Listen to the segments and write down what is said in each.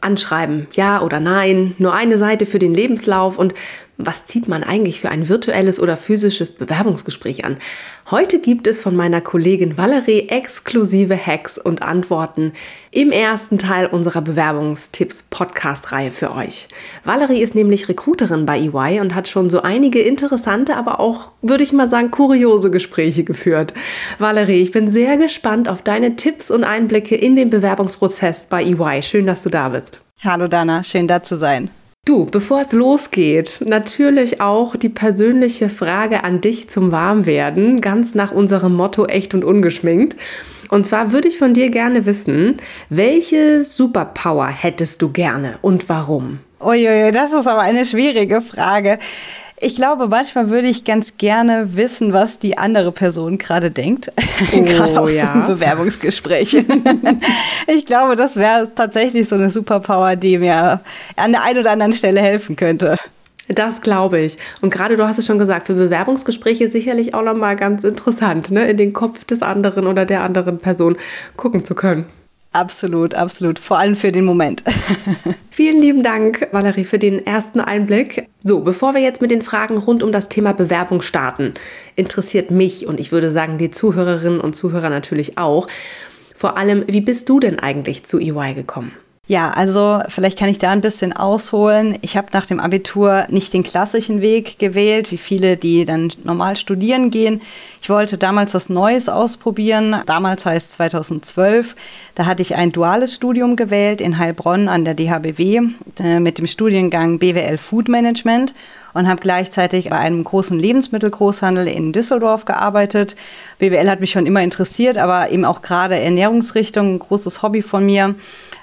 Anschreiben, ja oder nein, nur eine Seite für den Lebenslauf und was zieht man eigentlich für ein virtuelles oder physisches Bewerbungsgespräch an? Heute gibt es von meiner Kollegin Valerie exklusive Hacks und Antworten im ersten Teil unserer Bewerbungstipps-Podcast-Reihe für euch. Valerie ist nämlich Recruiterin bei EY und hat schon so einige interessante, aber auch, würde ich mal sagen, kuriose Gespräche geführt. Valerie, ich bin sehr gespannt auf deine Tipps und Einblicke in den Bewerbungsprozess bei EY. Schön, dass du da bist. Hallo Dana, schön da zu sein. Du, bevor es losgeht, natürlich auch die persönliche Frage an dich zum Warmwerden, ganz nach unserem Motto echt und ungeschminkt. Und zwar würde ich von dir gerne wissen, welche Superpower hättest du gerne und warum? Uiuiui, das ist aber eine schwierige Frage. Ich glaube, manchmal würde ich ganz gerne wissen, was die andere Person gerade denkt. Oh, gerade aus ja. so Bewerbungsgespräch. ich glaube, das wäre tatsächlich so eine Superpower, die mir an der einen oder anderen Stelle helfen könnte. Das glaube ich. Und gerade du hast es schon gesagt, für Bewerbungsgespräche sicherlich auch nochmal ganz interessant, ne? in den Kopf des anderen oder der anderen Person gucken zu können. Absolut, absolut. Vor allem für den Moment. Vielen lieben Dank, Valerie, für den ersten Einblick. So, bevor wir jetzt mit den Fragen rund um das Thema Bewerbung starten, interessiert mich und ich würde sagen die Zuhörerinnen und Zuhörer natürlich auch, vor allem, wie bist du denn eigentlich zu EY gekommen? Ja, also vielleicht kann ich da ein bisschen ausholen. Ich habe nach dem Abitur nicht den klassischen Weg gewählt, wie viele, die dann normal studieren gehen. Ich wollte damals was Neues ausprobieren. Damals heißt 2012. Da hatte ich ein duales Studium gewählt in Heilbronn an der DHBW äh, mit dem Studiengang BWL Food Management und habe gleichzeitig bei einem großen Lebensmittelgroßhandel in Düsseldorf gearbeitet. BWL hat mich schon immer interessiert, aber eben auch gerade Ernährungsrichtung, ein großes Hobby von mir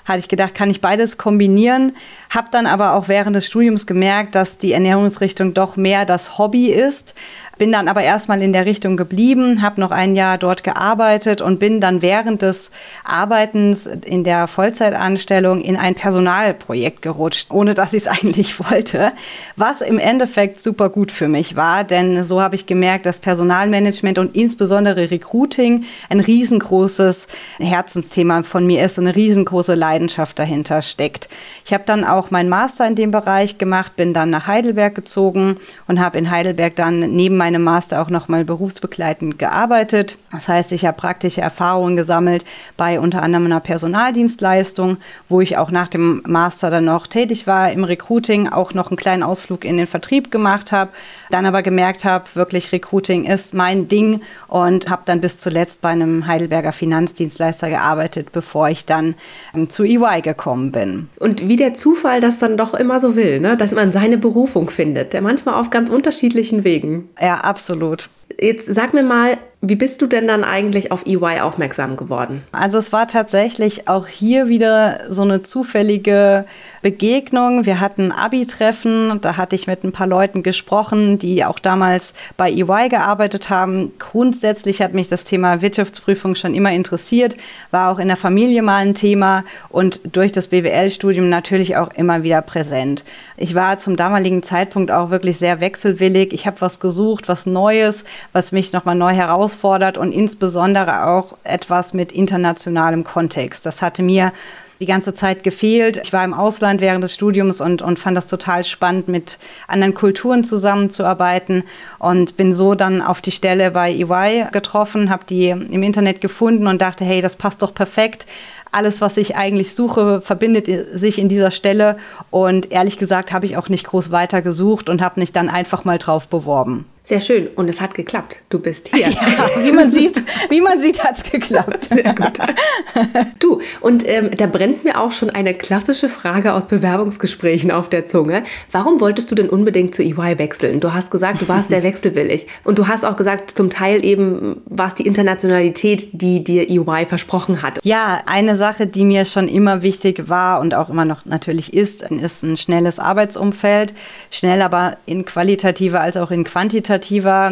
hatte ich gedacht, kann ich beides kombinieren. Habe dann aber auch während des Studiums gemerkt, dass die Ernährungsrichtung doch mehr das Hobby ist. Bin dann aber erstmal in der Richtung geblieben, habe noch ein Jahr dort gearbeitet und bin dann während des Arbeitens in der Vollzeitanstellung in ein Personalprojekt gerutscht, ohne dass ich es eigentlich wollte, was im Endeffekt super gut für mich war, denn so habe ich gemerkt, dass Personalmanagement und insbesondere Recruiting ein riesengroßes Herzensthema von mir ist, eine riesengroße Leidenschaft dahinter steckt. Ich habe dann auch meinen Master in dem Bereich gemacht, bin dann nach Heidelberg gezogen und habe in Heidelberg dann neben meinem Master auch nochmal berufsbegleitend gearbeitet. Das heißt, ich habe praktische Erfahrungen gesammelt bei unter anderem einer Personaldienstleistung, wo ich auch nach dem Master dann noch tätig war im Recruiting, auch noch einen kleinen Ausflug in den Vertrieb gemacht habe, dann aber gemerkt habe, wirklich Recruiting ist mein Ding und habe dann bis zuletzt bei einem Heidelberger Finanzdienstleister gearbeitet, bevor ich dann ähm, zu EY gekommen bin. Und wie der Zufall das dann doch immer so will, ne? dass man seine Berufung findet, der manchmal auf ganz unterschiedlichen Wegen. Ja, absolut. Jetzt sag mir mal, wie bist du denn dann eigentlich auf EY aufmerksam geworden? Also es war tatsächlich auch hier wieder so eine zufällige Begegnung. Wir hatten Abi-Treffen, da hatte ich mit ein paar Leuten gesprochen, die auch damals bei EY gearbeitet haben. Grundsätzlich hat mich das Thema Wirtschaftsprüfung schon immer interessiert, war auch in der Familie mal ein Thema und durch das BWL-Studium natürlich auch immer wieder präsent. Ich war zum damaligen Zeitpunkt auch wirklich sehr wechselwillig. Ich habe was gesucht, was Neues, was mich nochmal neu herausfordert herausfordert und insbesondere auch etwas mit internationalem Kontext. Das hatte mir die ganze Zeit gefehlt. Ich war im Ausland während des Studiums und, und fand das total spannend, mit anderen Kulturen zusammenzuarbeiten und bin so dann auf die Stelle bei EY getroffen, habe die im Internet gefunden und dachte, hey, das passt doch perfekt. Alles, was ich eigentlich suche, verbindet sich in dieser Stelle und ehrlich gesagt habe ich auch nicht groß weiter gesucht und habe mich dann einfach mal drauf beworben. Sehr schön. Und es hat geklappt. Du bist hier. Ja, wie man sieht, wie man sieht, hat es geklappt. Sehr gut. Du, und ähm, da brennt mir auch schon eine klassische Frage aus Bewerbungsgesprächen auf der Zunge. Warum wolltest du denn unbedingt zu EY wechseln? Du hast gesagt, du warst sehr wechselwillig. Und du hast auch gesagt, zum Teil eben war es die Internationalität, die dir EY versprochen hat. Ja, eine Sache, die mir schon immer wichtig war und auch immer noch natürlich ist, ist ein schnelles Arbeitsumfeld. Schnell aber in qualitativer als auch in quantitativer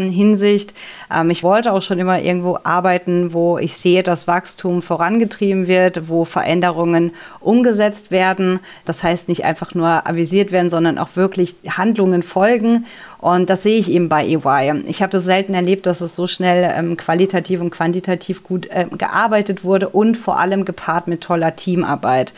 Hinsicht. Ähm, ich wollte auch schon immer irgendwo arbeiten, wo ich sehe, dass Wachstum vorangetrieben wird, wo Veränderungen umgesetzt werden. Das heißt nicht einfach nur avisiert werden, sondern auch wirklich Handlungen folgen. Und das sehe ich eben bei EY. Ich habe das selten erlebt, dass es so schnell ähm, qualitativ und quantitativ gut äh, gearbeitet wurde und vor allem gepaart mit toller Teamarbeit.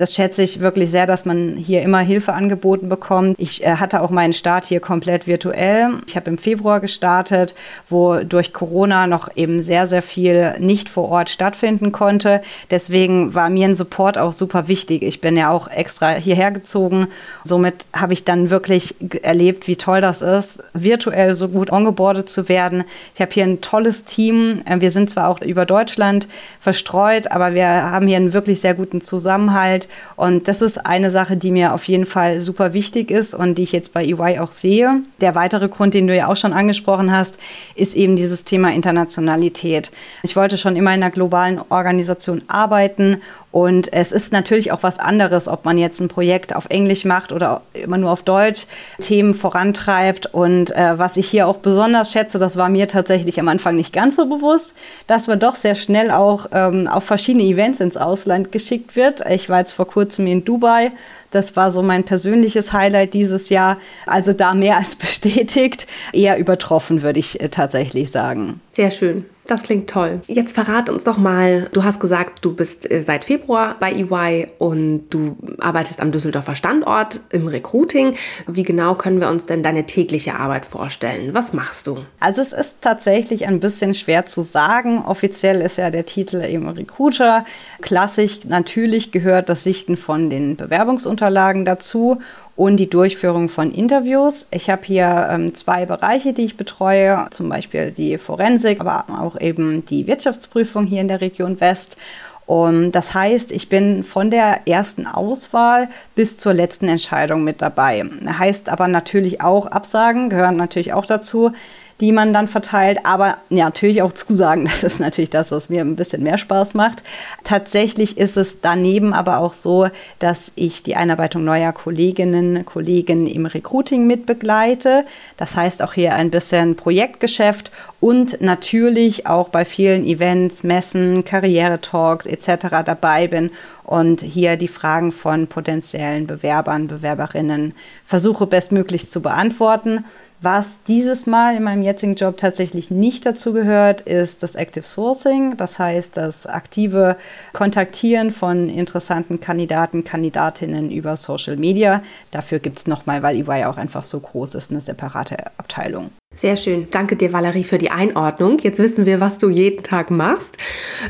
Das schätze ich wirklich sehr, dass man hier immer Hilfe angeboten bekommt. Ich äh, hatte auch meinen Start hier komplett virtuell. Ich habe im Februar gestartet, wo durch Corona noch eben sehr, sehr viel nicht vor Ort stattfinden konnte. Deswegen war mir ein Support auch super wichtig. Ich bin ja auch extra hierher gezogen. Somit habe ich dann wirklich erlebt, wie toll das ist, virtuell so gut ongeboardet zu werden. Ich habe hier ein tolles Team. Äh, wir sind zwar auch über Deutschland verstreut, aber wir haben hier einen wirklich sehr guten Zusammenhalt. Und das ist eine Sache, die mir auf jeden Fall super wichtig ist und die ich jetzt bei EY auch sehe. Der weitere Grund, den du ja auch schon angesprochen hast, ist eben dieses Thema Internationalität. Ich wollte schon immer in einer globalen Organisation arbeiten und es ist natürlich auch was anderes, ob man jetzt ein Projekt auf Englisch macht oder immer nur auf Deutsch Themen vorantreibt. Und äh, was ich hier auch besonders schätze, das war mir tatsächlich am Anfang nicht ganz so bewusst, dass man doch sehr schnell auch ähm, auf verschiedene Events ins Ausland geschickt wird. Ich war jetzt vor kurzem in Dubai. Das war so mein persönliches Highlight dieses Jahr. Also da mehr als bestätigt, eher übertroffen, würde ich äh, tatsächlich sagen. Sehr schön. Das klingt toll. Jetzt verrat uns doch mal, du hast gesagt, du bist äh, seit Februar bei EY und du arbeitest am Düsseldorfer Standort im Recruiting. Wie genau können wir uns denn deine tägliche Arbeit vorstellen? Was machst du? Also es ist tatsächlich ein bisschen schwer zu sagen. Offiziell ist ja der Titel eben Recruiter. Klassisch natürlich gehört das Sichten von den Bewerbungsunterlagen dazu und die Durchführung von Interviews. Ich habe hier ähm, zwei Bereiche, die ich betreue, zum Beispiel die Forensik, aber auch eben die Wirtschaftsprüfung hier in der Region West. Und das heißt, ich bin von der ersten Auswahl bis zur letzten Entscheidung mit dabei. Heißt aber natürlich auch Absagen, gehören natürlich auch dazu die man dann verteilt. Aber ja, natürlich auch Zusagen, das ist natürlich das, was mir ein bisschen mehr Spaß macht. Tatsächlich ist es daneben aber auch so, dass ich die Einarbeitung neuer Kolleginnen, Kollegen im Recruiting mitbegleite. Das heißt auch hier ein bisschen Projektgeschäft und natürlich auch bei vielen Events, Messen, Karrieretalks etc. dabei bin und hier die Fragen von potenziellen Bewerbern, Bewerberinnen versuche bestmöglich zu beantworten. Was dieses Mal in meinem jetzigen Job tatsächlich nicht dazu gehört, ist das Active Sourcing, das heißt das aktive Kontaktieren von interessanten Kandidaten, Kandidatinnen über Social Media. Dafür gibt es nochmal, weil EY auch einfach so groß ist, eine separate Abteilung. Sehr schön. Danke dir, Valerie, für die Einordnung. Jetzt wissen wir, was du jeden Tag machst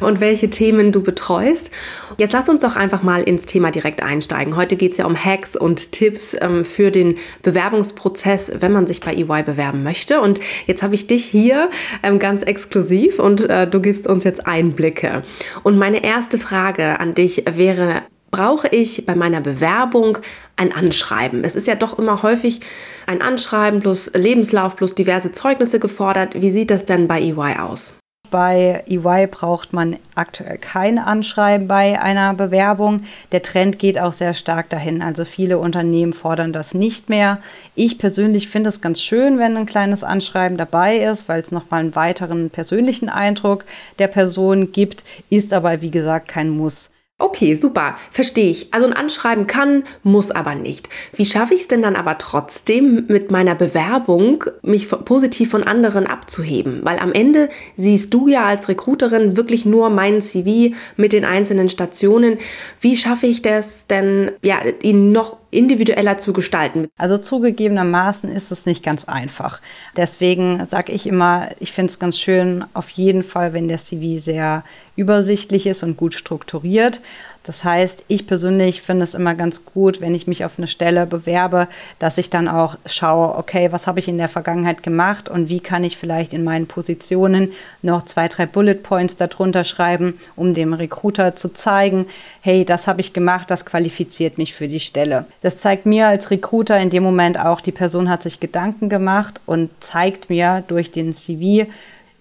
und welche Themen du betreust. Jetzt lass uns doch einfach mal ins Thema direkt einsteigen. Heute geht es ja um Hacks und Tipps ähm, für den Bewerbungsprozess, wenn man sich bei EY bewerben möchte. Und jetzt habe ich dich hier ähm, ganz exklusiv und äh, du gibst uns jetzt Einblicke. Und meine erste Frage an dich wäre, brauche ich bei meiner Bewerbung ein Anschreiben? Es ist ja doch immer häufig ein Anschreiben plus Lebenslauf plus diverse Zeugnisse gefordert. Wie sieht das denn bei EY aus? Bei EY braucht man aktuell kein Anschreiben bei einer Bewerbung. Der Trend geht auch sehr stark dahin. Also viele Unternehmen fordern das nicht mehr. Ich persönlich finde es ganz schön, wenn ein kleines Anschreiben dabei ist, weil es nochmal einen weiteren persönlichen Eindruck der Person gibt, ist aber wie gesagt kein Muss. Okay, super, verstehe ich. Also ein Anschreiben kann, muss aber nicht. Wie schaffe ich es denn dann aber trotzdem mit meiner Bewerbung, mich positiv von anderen abzuheben? Weil am Ende siehst du ja als Recruiterin wirklich nur mein CV mit den einzelnen Stationen. Wie schaffe ich das denn, ja, ihn noch individueller zu gestalten. Also zugegebenermaßen ist es nicht ganz einfach. Deswegen sage ich immer, ich finde es ganz schön, auf jeden Fall, wenn der CV sehr übersichtlich ist und gut strukturiert. Das heißt, ich persönlich finde es immer ganz gut, wenn ich mich auf eine Stelle bewerbe, dass ich dann auch schaue, okay, was habe ich in der Vergangenheit gemacht und wie kann ich vielleicht in meinen Positionen noch zwei, drei Bullet Points darunter schreiben, um dem Recruiter zu zeigen, hey, das habe ich gemacht, das qualifiziert mich für die Stelle. Das zeigt mir als Recruiter in dem Moment auch, die Person hat sich Gedanken gemacht und zeigt mir durch den CV,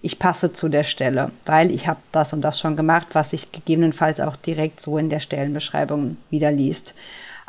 ich passe zu der Stelle, weil ich habe das und das schon gemacht, was sich gegebenenfalls auch direkt so in der Stellenbeschreibung wieder liest.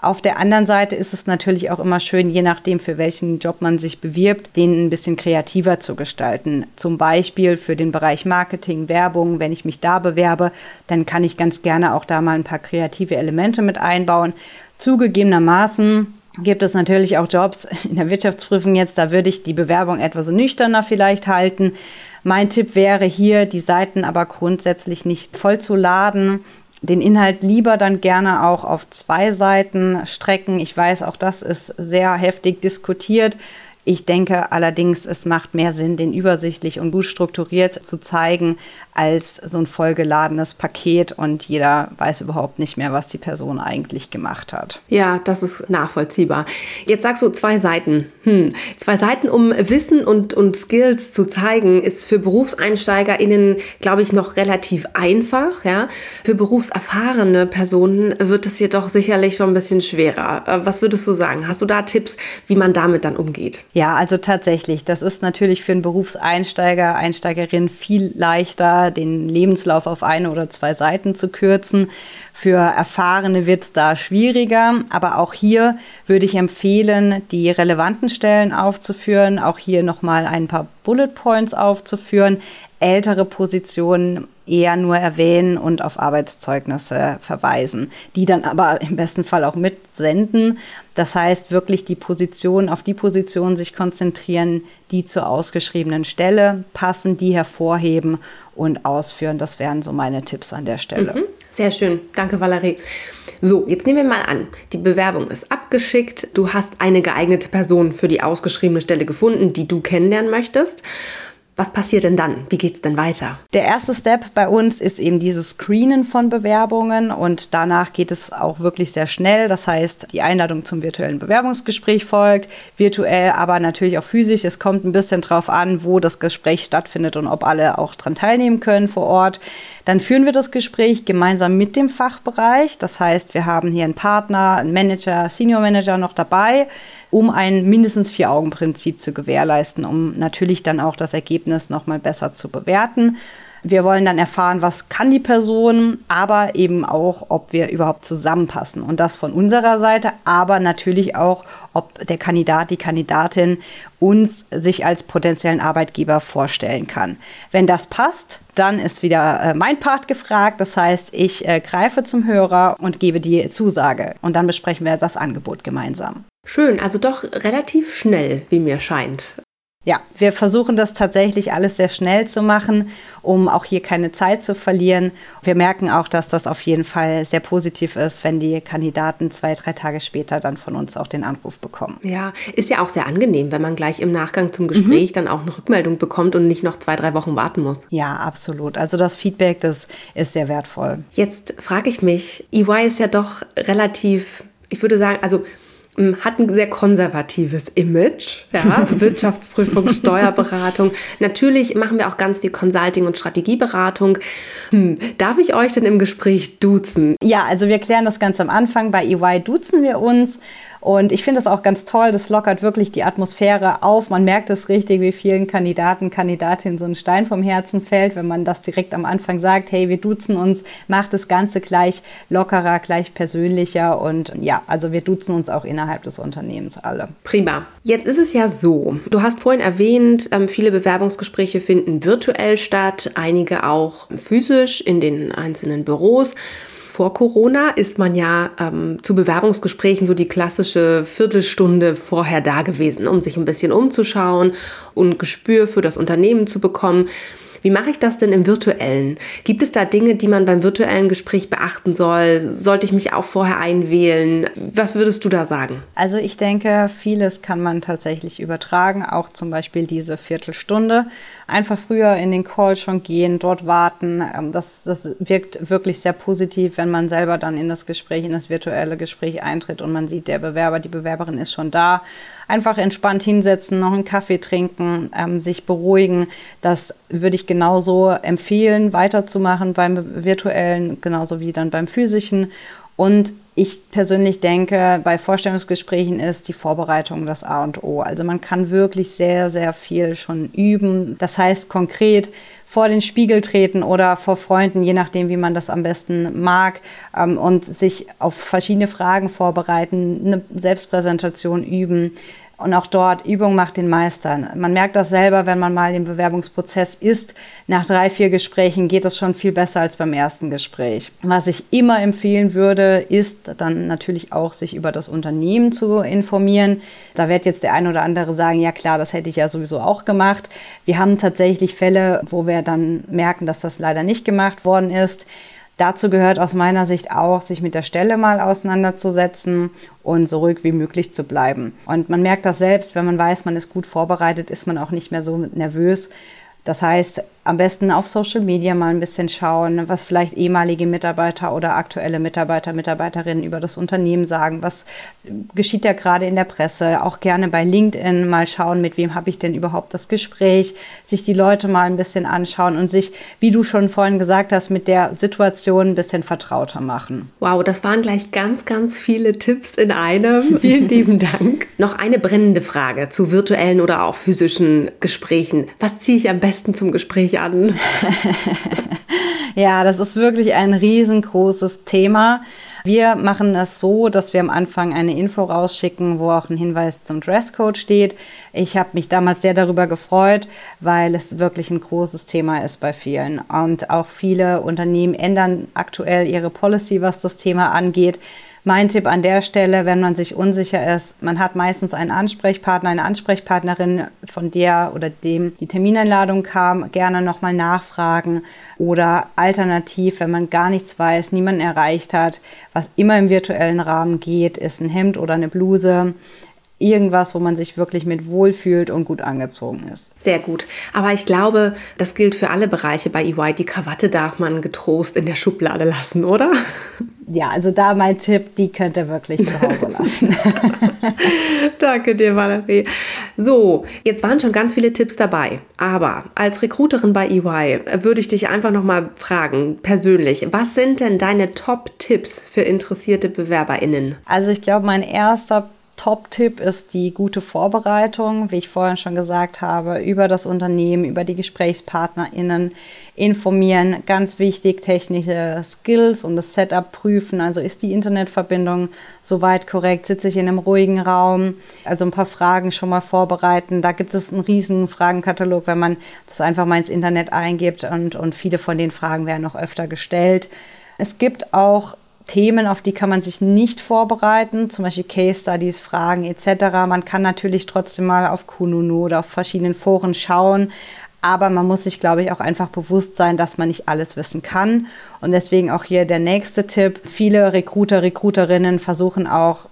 Auf der anderen Seite ist es natürlich auch immer schön, je nachdem, für welchen Job man sich bewirbt, den ein bisschen kreativer zu gestalten. Zum Beispiel für den Bereich Marketing, Werbung, wenn ich mich da bewerbe, dann kann ich ganz gerne auch da mal ein paar kreative Elemente mit einbauen. Zugegebenermaßen gibt es natürlich auch Jobs in der Wirtschaftsprüfung jetzt, da würde ich die Bewerbung etwas nüchterner vielleicht halten. Mein Tipp wäre hier, die Seiten aber grundsätzlich nicht voll zu laden. Den Inhalt lieber dann gerne auch auf zwei Seiten strecken. Ich weiß, auch das ist sehr heftig diskutiert. Ich denke allerdings, es macht mehr Sinn, den übersichtlich und gut strukturiert zu zeigen, als so ein vollgeladenes Paket und jeder weiß überhaupt nicht mehr, was die Person eigentlich gemacht hat. Ja, das ist nachvollziehbar. Jetzt sagst du zwei Seiten. Hm. Zwei Seiten, um Wissen und, und Skills zu zeigen, ist für BerufseinsteigerInnen, glaube ich, noch relativ einfach. Ja? Für berufserfahrene Personen wird es jedoch sicherlich schon ein bisschen schwerer. Äh, was würdest du sagen? Hast du da Tipps, wie man damit dann umgeht? Ja, also tatsächlich. Das ist natürlich für einen Berufseinsteiger, Einsteigerin viel leichter, den Lebenslauf auf eine oder zwei Seiten zu kürzen. Für Erfahrene wird es da schwieriger. Aber auch hier würde ich empfehlen, die relevanten Stellen aufzuführen, auch hier nochmal ein paar Bullet Points aufzuführen ältere Positionen eher nur erwähnen und auf Arbeitszeugnisse verweisen, die dann aber im besten Fall auch mitsenden. Das heißt, wirklich die Position, auf die Position sich konzentrieren, die zur ausgeschriebenen Stelle passen, die hervorheben und ausführen. Das wären so meine Tipps an der Stelle. Mhm. Sehr schön. Danke, Valerie. So, jetzt nehmen wir mal an, die Bewerbung ist abgeschickt. Du hast eine geeignete Person für die ausgeschriebene Stelle gefunden, die du kennenlernen möchtest. Was passiert denn dann? Wie geht es denn weiter? Der erste Step bei uns ist eben dieses Screenen von Bewerbungen und danach geht es auch wirklich sehr schnell. Das heißt, die Einladung zum virtuellen Bewerbungsgespräch folgt, virtuell, aber natürlich auch physisch. Es kommt ein bisschen drauf an, wo das Gespräch stattfindet und ob alle auch dran teilnehmen können vor Ort. Dann führen wir das Gespräch gemeinsam mit dem Fachbereich. Das heißt, wir haben hier einen Partner, einen Manager, Senior Manager noch dabei um ein mindestens Vier-Augen-Prinzip zu gewährleisten, um natürlich dann auch das Ergebnis nochmal besser zu bewerten. Wir wollen dann erfahren, was kann die Person, aber eben auch, ob wir überhaupt zusammenpassen. Und das von unserer Seite, aber natürlich auch, ob der Kandidat, die Kandidatin uns sich als potenziellen Arbeitgeber vorstellen kann. Wenn das passt, dann ist wieder äh, mein Part gefragt. Das heißt, ich äh, greife zum Hörer und gebe die Zusage. Und dann besprechen wir das Angebot gemeinsam. Schön, also doch relativ schnell, wie mir scheint. Ja, wir versuchen das tatsächlich alles sehr schnell zu machen, um auch hier keine Zeit zu verlieren. Wir merken auch, dass das auf jeden Fall sehr positiv ist, wenn die Kandidaten zwei, drei Tage später dann von uns auch den Anruf bekommen. Ja, ist ja auch sehr angenehm, wenn man gleich im Nachgang zum Gespräch mhm. dann auch eine Rückmeldung bekommt und nicht noch zwei, drei Wochen warten muss. Ja, absolut. Also das Feedback, das ist sehr wertvoll. Jetzt frage ich mich, EY ist ja doch relativ, ich würde sagen, also hat ein sehr konservatives Image, ja, Wirtschaftsprüfung, Steuerberatung. Natürlich machen wir auch ganz viel Consulting und Strategieberatung. Hm, darf ich euch denn im Gespräch duzen? Ja, also wir klären das ganz am Anfang. Bei EY duzen wir uns und ich finde das auch ganz toll. Das lockert wirklich die Atmosphäre auf. Man merkt es richtig, wie vielen Kandidaten, Kandidatinnen so ein Stein vom Herzen fällt, wenn man das direkt am Anfang sagt, hey, wir duzen uns, macht das Ganze gleich lockerer, gleich persönlicher. Und ja, also wir duzen uns auch innerhalb des Unternehmens alle. Prima. Jetzt ist es ja so, du hast vorhin erwähnt, ähm, viele Bewerbungsgespräche finden virtuell statt, einige auch physisch in den einzelnen Büros vor Corona ist man ja ähm, zu Bewerbungsgesprächen so die klassische Viertelstunde vorher da gewesen, um sich ein bisschen umzuschauen und Gespür für das Unternehmen zu bekommen. Wie mache ich das denn im virtuellen? Gibt es da Dinge, die man beim virtuellen Gespräch beachten soll? Sollte ich mich auch vorher einwählen? Was würdest du da sagen? Also ich denke, vieles kann man tatsächlich übertragen, auch zum Beispiel diese Viertelstunde. Einfach früher in den Call schon gehen, dort warten. Ähm, das, das wirkt wirklich sehr positiv, wenn man selber dann in das Gespräch, in das virtuelle Gespräch eintritt und man sieht, der Bewerber, die Bewerberin ist schon da einfach entspannt hinsetzen, noch einen Kaffee trinken, ähm, sich beruhigen. Das würde ich genauso empfehlen, weiterzumachen beim virtuellen, genauso wie dann beim physischen. Und ich persönlich denke, bei Vorstellungsgesprächen ist die Vorbereitung das A und O. Also man kann wirklich sehr, sehr viel schon üben. Das heißt konkret vor den Spiegel treten oder vor Freunden, je nachdem, wie man das am besten mag, ähm, und sich auf verschiedene Fragen vorbereiten, eine Selbstpräsentation üben, und auch dort, Übung macht den Meister. Man merkt das selber, wenn man mal im Bewerbungsprozess ist. Nach drei, vier Gesprächen geht es schon viel besser als beim ersten Gespräch. Was ich immer empfehlen würde, ist dann natürlich auch, sich über das Unternehmen zu informieren. Da wird jetzt der ein oder andere sagen, ja klar, das hätte ich ja sowieso auch gemacht. Wir haben tatsächlich Fälle, wo wir dann merken, dass das leider nicht gemacht worden ist. Dazu gehört aus meiner Sicht auch, sich mit der Stelle mal auseinanderzusetzen und so ruhig wie möglich zu bleiben. Und man merkt das selbst, wenn man weiß, man ist gut vorbereitet, ist man auch nicht mehr so nervös. Das heißt, am besten auf Social Media mal ein bisschen schauen, was vielleicht ehemalige Mitarbeiter oder aktuelle Mitarbeiter, Mitarbeiterinnen über das Unternehmen sagen. Was geschieht da gerade in der Presse? Auch gerne bei LinkedIn mal schauen, mit wem habe ich denn überhaupt das Gespräch, sich die Leute mal ein bisschen anschauen und sich, wie du schon vorhin gesagt hast, mit der Situation ein bisschen vertrauter machen. Wow, das waren gleich ganz, ganz viele Tipps in einem. Vielen lieben Dank. Noch eine brennende Frage zu virtuellen oder auch physischen Gesprächen. Was ziehe ich am besten zum Gespräch mich an. ja, das ist wirklich ein riesengroßes Thema. Wir machen es so, dass wir am Anfang eine Info rausschicken, wo auch ein Hinweis zum Dresscode steht. Ich habe mich damals sehr darüber gefreut, weil es wirklich ein großes Thema ist bei vielen. Und auch viele Unternehmen ändern aktuell ihre Policy, was das Thema angeht. Mein Tipp an der Stelle, wenn man sich unsicher ist, man hat meistens einen Ansprechpartner, eine Ansprechpartnerin, von der oder dem die Termineinladung kam, gerne nochmal nachfragen oder alternativ, wenn man gar nichts weiß, niemanden erreicht hat, was immer im virtuellen Rahmen geht, ist ein Hemd oder eine Bluse irgendwas, wo man sich wirklich mit wohlfühlt und gut angezogen ist. Sehr gut. Aber ich glaube, das gilt für alle Bereiche bei EY. Die Krawatte darf man getrost in der Schublade lassen, oder? Ja, also da mein Tipp, die könnt ihr wirklich zu Hause lassen. Danke dir, Valerie. So, jetzt waren schon ganz viele Tipps dabei. Aber als Recruiterin bei EY würde ich dich einfach nochmal fragen, persönlich, was sind denn deine Top-Tipps für interessierte BewerberInnen? Also ich glaube, mein erster Top-Tipp ist die gute Vorbereitung, wie ich vorhin schon gesagt habe, über das Unternehmen, über die GesprächspartnerInnen informieren. Ganz wichtig, technische Skills und das Setup prüfen. Also ist die Internetverbindung soweit korrekt? Sitze ich in einem ruhigen Raum? Also ein paar Fragen schon mal vorbereiten. Da gibt es einen riesen Fragenkatalog, wenn man das einfach mal ins Internet eingibt und, und viele von den Fragen werden noch öfter gestellt. Es gibt auch Themen, auf die kann man sich nicht vorbereiten, zum Beispiel Case Studies, Fragen etc. Man kann natürlich trotzdem mal auf Kununu oder auf verschiedenen Foren schauen, aber man muss sich, glaube ich, auch einfach bewusst sein, dass man nicht alles wissen kann. Und deswegen auch hier der nächste Tipp. Viele Recruiter, Recruiterinnen versuchen auch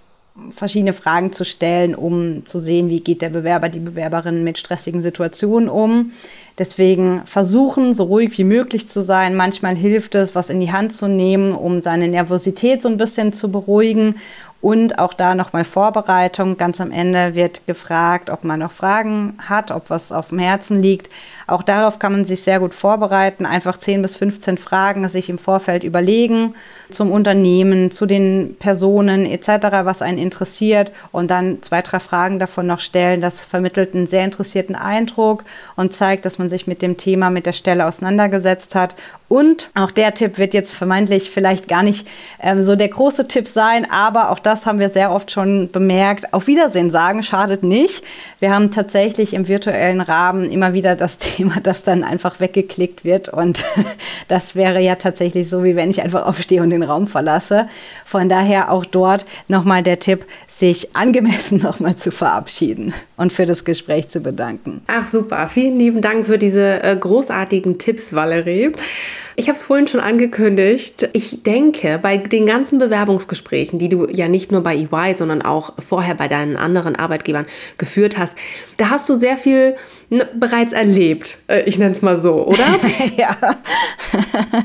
verschiedene Fragen zu stellen, um zu sehen, wie geht der Bewerber, die Bewerberin mit stressigen Situationen um. Deswegen versuchen, so ruhig wie möglich zu sein. Manchmal hilft es, was in die Hand zu nehmen, um seine Nervosität so ein bisschen zu beruhigen. Und auch da nochmal Vorbereitung. Ganz am Ende wird gefragt, ob man noch Fragen hat, ob was auf dem Herzen liegt. Auch darauf kann man sich sehr gut vorbereiten. Einfach 10 bis 15 Fragen sich im Vorfeld überlegen zum Unternehmen, zu den Personen etc., was einen interessiert und dann zwei, drei Fragen davon noch stellen. Das vermittelt einen sehr interessierten Eindruck und zeigt, dass man sich mit dem Thema, mit der Stelle auseinandergesetzt hat. Und auch der Tipp wird jetzt vermeintlich vielleicht gar nicht ähm, so der große Tipp sein, aber auch das haben wir sehr oft schon bemerkt. Auf Wiedersehen sagen schadet nicht. Wir haben tatsächlich im virtuellen Rahmen immer wieder das Thema, dass dann einfach weggeklickt wird. Und das wäre ja tatsächlich so, wie wenn ich einfach aufstehe und den Raum verlasse. Von daher auch dort nochmal der Tipp, sich angemessen nochmal zu verabschieden und für das Gespräch zu bedanken. Ach super, vielen lieben Dank für diese äh, großartigen Tipps, Valerie. Ich habe es vorhin schon angekündigt. Ich denke, bei den ganzen Bewerbungsgesprächen, die du ja nicht nur bei EY, sondern auch vorher bei deinen anderen Arbeitgebern geführt hast, da hast du sehr viel bereits erlebt. Äh, ich nenne es mal so, oder? ja.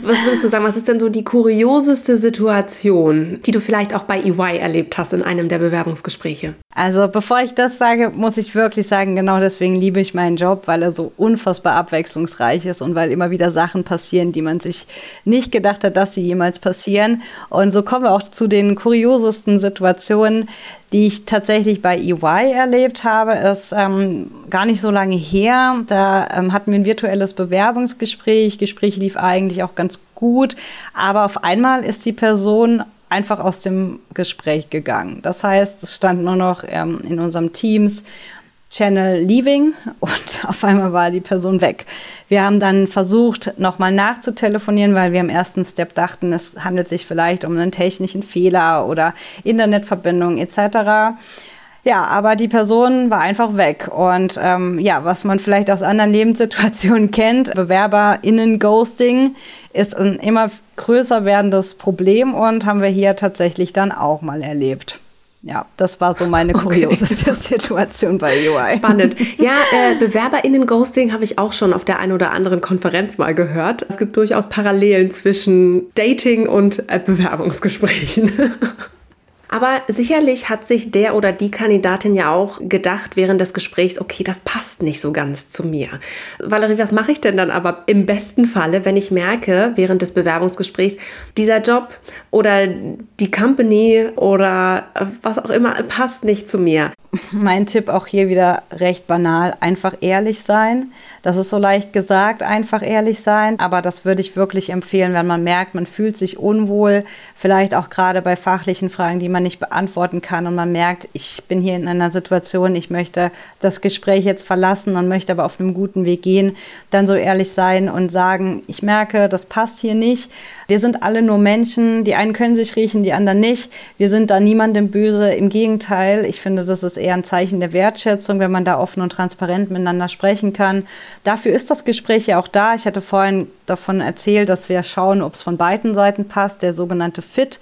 Was würdest du sagen, was ist denn so die kurioseste Situation, die du vielleicht auch bei EY erlebt hast in einem der Bewerbungsgespräche? Also bevor ich das sage, muss ich wirklich sagen, genau deswegen liebe ich meinen Job, weil er so unfassbar abwechslungsreich ist und weil immer wieder Sachen passieren, die man sich nicht gedacht hat, dass sie jemals passieren. Und so kommen wir auch zu den kuriosesten Situationen, die ich tatsächlich bei EY erlebt habe, ist ähm, gar nicht so lange her. Da ähm, hatten wir ein virtuelles Bewerbungsgespräch. Gespräch lief eigentlich auch ganz gut, aber auf einmal ist die Person einfach aus dem Gespräch gegangen. Das heißt, es stand nur noch ähm, in unserem Teams Channel Leaving und auf einmal war die Person weg. Wir haben dann versucht, nochmal nachzutelefonieren, weil wir im ersten Step dachten, es handelt sich vielleicht um einen technischen Fehler oder Internetverbindung etc. Ja, aber die Person war einfach weg. Und ähm, ja, was man vielleicht aus anderen Lebenssituationen kennt, BewerberInnen-Ghosting ist ein immer größer werdendes Problem und haben wir hier tatsächlich dann auch mal erlebt. Ja, das war so meine kurioseste okay. Situation bei UI. Spannend. Ja, äh, BewerberInnen-Ghosting habe ich auch schon auf der einen oder anderen Konferenz mal gehört. Es gibt durchaus Parallelen zwischen Dating und äh, Bewerbungsgesprächen. Aber sicherlich hat sich der oder die Kandidatin ja auch gedacht während des Gesprächs, okay, das passt nicht so ganz zu mir. Valerie, was mache ich denn dann aber im besten Falle, wenn ich merke während des Bewerbungsgesprächs, dieser Job oder die Company oder was auch immer passt nicht zu mir? Mein Tipp auch hier wieder recht banal, einfach ehrlich sein. Das ist so leicht gesagt, einfach ehrlich sein, aber das würde ich wirklich empfehlen, wenn man merkt, man fühlt sich unwohl, vielleicht auch gerade bei fachlichen Fragen, die man nicht beantworten kann und man merkt, ich bin hier in einer Situation, ich möchte das Gespräch jetzt verlassen und möchte aber auf einem guten Weg gehen, dann so ehrlich sein und sagen, ich merke, das passt hier nicht. Wir sind alle nur Menschen, die einen können sich riechen, die anderen nicht. Wir sind da niemandem böse. Im Gegenteil, ich finde, das ist eher ein Zeichen der Wertschätzung, wenn man da offen und transparent miteinander sprechen kann. Dafür ist das Gespräch ja auch da. Ich hatte vorhin davon erzählt, dass wir schauen, ob es von beiden Seiten passt, der sogenannte Fit.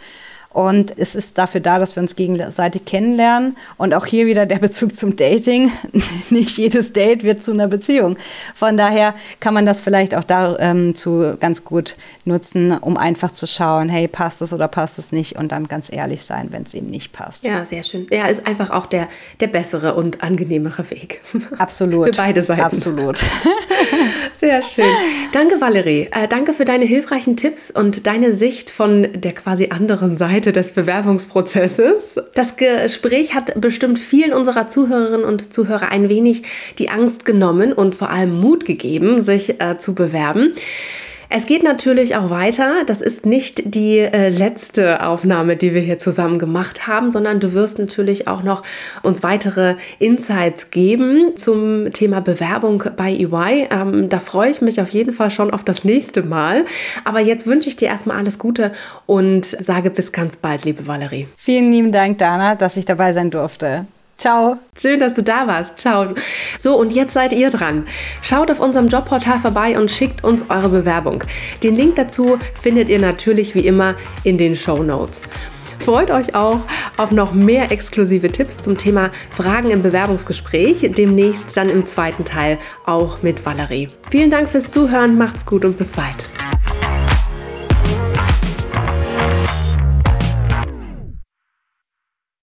Und es ist dafür da, dass wir uns gegenseitig kennenlernen. Und auch hier wieder der Bezug zum Dating. Nicht jedes Date wird zu einer Beziehung. Von daher kann man das vielleicht auch dazu ähm, ganz gut nutzen, um einfach zu schauen, hey, passt es oder passt es nicht? Und dann ganz ehrlich sein, wenn es eben nicht passt. Ja, sehr schön. Ja, ist einfach auch der, der bessere und angenehmere Weg. Absolut. Für beide Seiten. Absolut. Sehr schön. Danke, Valerie. Äh, danke für deine hilfreichen Tipps und deine Sicht von der quasi anderen Seite des Bewerbungsprozesses. Das Gespräch hat bestimmt vielen unserer Zuhörerinnen und Zuhörer ein wenig die Angst genommen und vor allem Mut gegeben, sich äh, zu bewerben. Es geht natürlich auch weiter. Das ist nicht die äh, letzte Aufnahme, die wir hier zusammen gemacht haben, sondern du wirst natürlich auch noch uns weitere Insights geben zum Thema Bewerbung bei EY. Ähm, da freue ich mich auf jeden Fall schon auf das nächste Mal. Aber jetzt wünsche ich dir erstmal alles Gute und sage bis ganz bald, liebe Valerie. Vielen lieben Dank, Dana, dass ich dabei sein durfte. Ciao. Schön, dass du da warst. Ciao. So, und jetzt seid ihr dran. Schaut auf unserem Jobportal vorbei und schickt uns eure Bewerbung. Den Link dazu findet ihr natürlich wie immer in den Show Notes. Freut euch auch auf noch mehr exklusive Tipps zum Thema Fragen im Bewerbungsgespräch. Demnächst dann im zweiten Teil auch mit Valerie. Vielen Dank fürs Zuhören, macht's gut und bis bald.